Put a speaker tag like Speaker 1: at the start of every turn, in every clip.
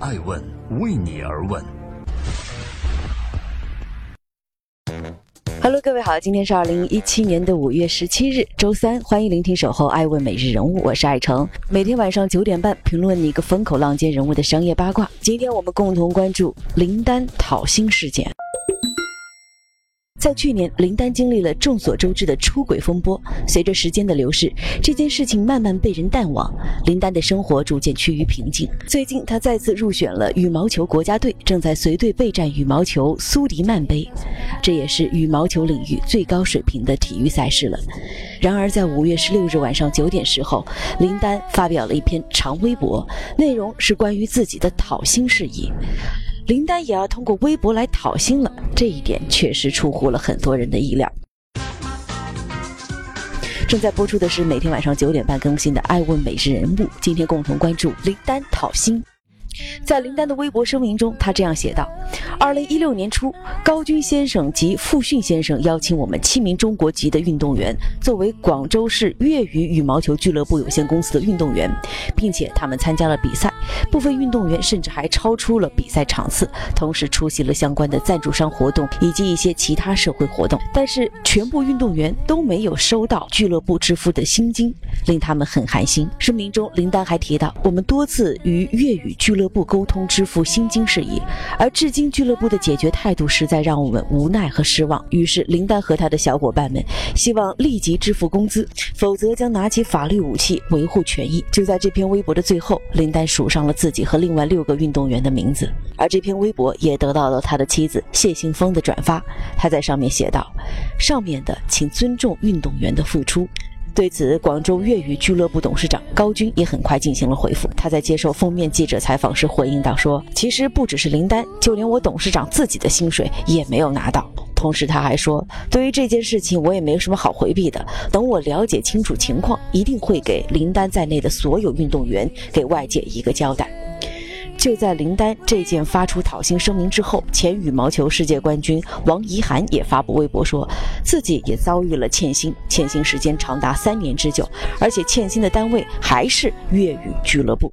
Speaker 1: 爱问为你而问。
Speaker 2: Hello，各位好，今天是二零一七年的五月十七日，周三，欢迎聆听守候爱问每日人物，我是爱成，每天晚上九点半评论你一个风口浪尖人物的商业八卦。今天我们共同关注林丹讨薪事件。在去年，林丹经历了众所周知的出轨风波。随着时间的流逝，这件事情慢慢被人淡忘，林丹的生活逐渐趋于平静。最近，他再次入选了羽毛球国家队，正在随队备战羽毛球苏迪曼杯，这也是羽毛球领域最高水平的体育赛事了。然而，在五月十六日晚上九点时候，林丹发表了一篇长微博，内容是关于自己的讨薪事宜。林丹也要通过微博来讨薪了，这一点确实出乎了很多人的意料。正在播出的是每天晚上九点半更新的《爱问美食人物》，今天共同关注林丹讨薪。在林丹的微博声明中，他这样写道：“二零一六年初，高军先生及傅训先生邀请我们七名中国籍的运动员作为广州市粤语羽毛球俱乐部有限公司的运动员，并且他们参加了比赛，部分运动员甚至还超出了比赛场次，同时出席了相关的赞助商活动以及一些其他社会活动。但是，全部运动员都没有收到俱乐部支付的薪金，令他们很寒心。”声明中，林丹还提到：“我们多次与粤语俱乐部沟通支付薪金事宜，而至今俱乐部的解决态度实在让我们无奈和失望。于是林丹和他的小伙伴们希望立即支付工资，否则将拿起法律武器维护权益。就在这篇微博的最后，林丹署上了自己和另外六个运动员的名字，而这篇微博也得到了他的妻子谢杏峰的转发。他在上面写道：“上面的，请尊重运动员的付出。”对此，广州粤语俱乐部董事长高军也很快进行了回复。他在接受封面记者采访时回应道：“说其实不只是林丹，就连我董事长自己的薪水也没有拿到。同时，他还说，对于这件事情，我也没什么好回避的。等我了解清楚情况，一定会给林丹在内的所有运动员给外界一个交代。”就在林丹这件发出讨薪声明之后，前羽毛球世界冠军王怡涵也发布微博说，自己也遭遇了欠薪，欠薪时间长达三年之久，而且欠薪的单位还是粤语俱乐部。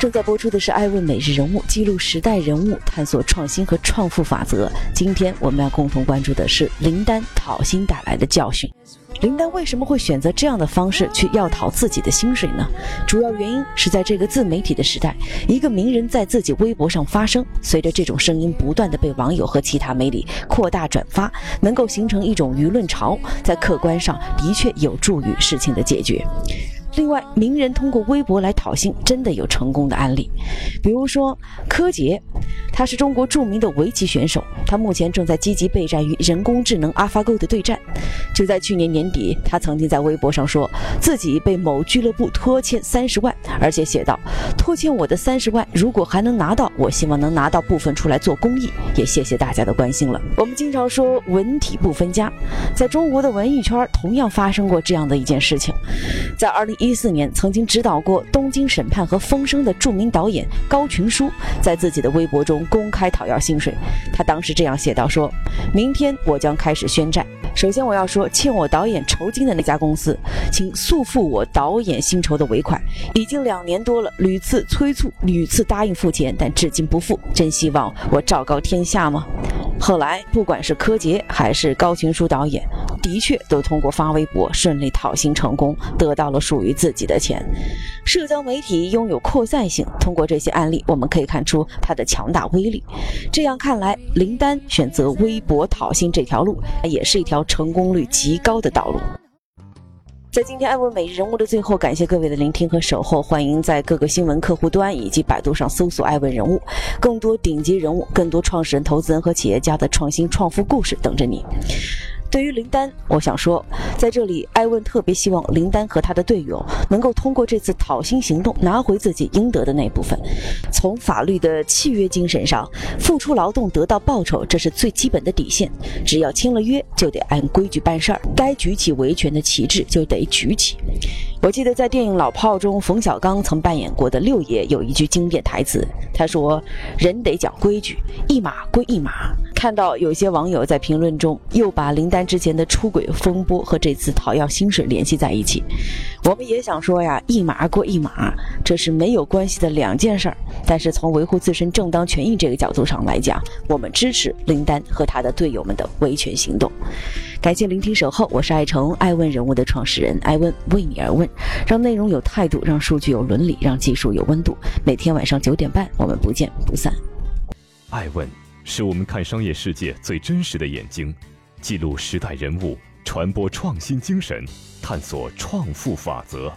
Speaker 2: 正在播出的是《爱问每日人物》，记录时代人物，探索创新和创富法则。今天我们要共同关注的是林丹讨薪带来的教训。林丹为什么会选择这样的方式去要讨自己的薪水呢？主要原因是在这个自媒体的时代，一个名人在自己微博上发声，随着这种声音不断的被网友和其他媒体扩大转发，能够形成一种舆论潮，在客观上的确有助于事情的解决。另外，名人通过微博来讨薪，真的有成功的案例。比如说柯洁，他是中国著名的围棋选手，他目前正在积极备战于人工智能 AlphaGo 的对战。就在去年年底，他曾经在微博上说自己被某俱乐部拖欠三十万，而且写道：“拖欠我的三十万，如果还能拿到，我希望能拿到部分出来做公益。”也谢谢大家的关心了。我们经常说文体不分家，在中国的文艺圈同样发生过这样的一件事情，在二零。一一四年，曾经指导过《东京审判》和《风声》的著名导演高群书，在自己的微博中公开讨要薪水。他当时这样写道：“说明天我将开始宣战。首先，我要说，欠我导演酬金的那家公司，请速付我导演薪酬的尾款。已经两年多了，屡次催促，屡次答应付钱，但至今不付。真希望我昭告天下吗？”后来，不管是柯洁还是高群书导演。的确，都通过发微博顺利讨薪成功，得到了属于自己的钱。社交媒体拥有扩散性，通过这些案例，我们可以看出它的强大威力。这样看来，林丹选择微博讨薪这条路，也是一条成功率极高的道路。在今天爱问每日人物的最后，感谢各位的聆听和守候，欢迎在各个新闻客户端以及百度上搜索“爱问人物”，更多顶级人物、更多创始人、投资人和企业家的创新创富故事等着你。对于林丹，我想说，在这里，艾问特别希望林丹和他的队友能够通过这次讨薪行动拿回自己应得的那部分。从法律的契约精神上，付出劳动得到报酬，这是最基本的底线。只要签了约，就得按规矩办事儿，该举起维权的旗帜就得举起。我记得在电影《老炮》中，冯小刚曾扮演过的六爷有一句经典台词，他说：“人得讲规矩，一码归一码。”看到有些网友在评论中又把林丹之前的出轨风波和这次讨要薪水联系在一起，我们也想说呀，一码归一码，这是没有关系的两件事儿。但是从维护自身正当权益这个角度上来讲，我们支持林丹和他的队友们的维权行动。感谢聆听守候，我是爱成爱问人物的创始人爱问，为你而问，让内容有态度，让数据有伦理，让技术有温度。每天晚上九点半，我们不见不散。
Speaker 1: 爱问是我们看商业世界最真实的眼睛，记录时代人物，传播创新精神，探索创富法则。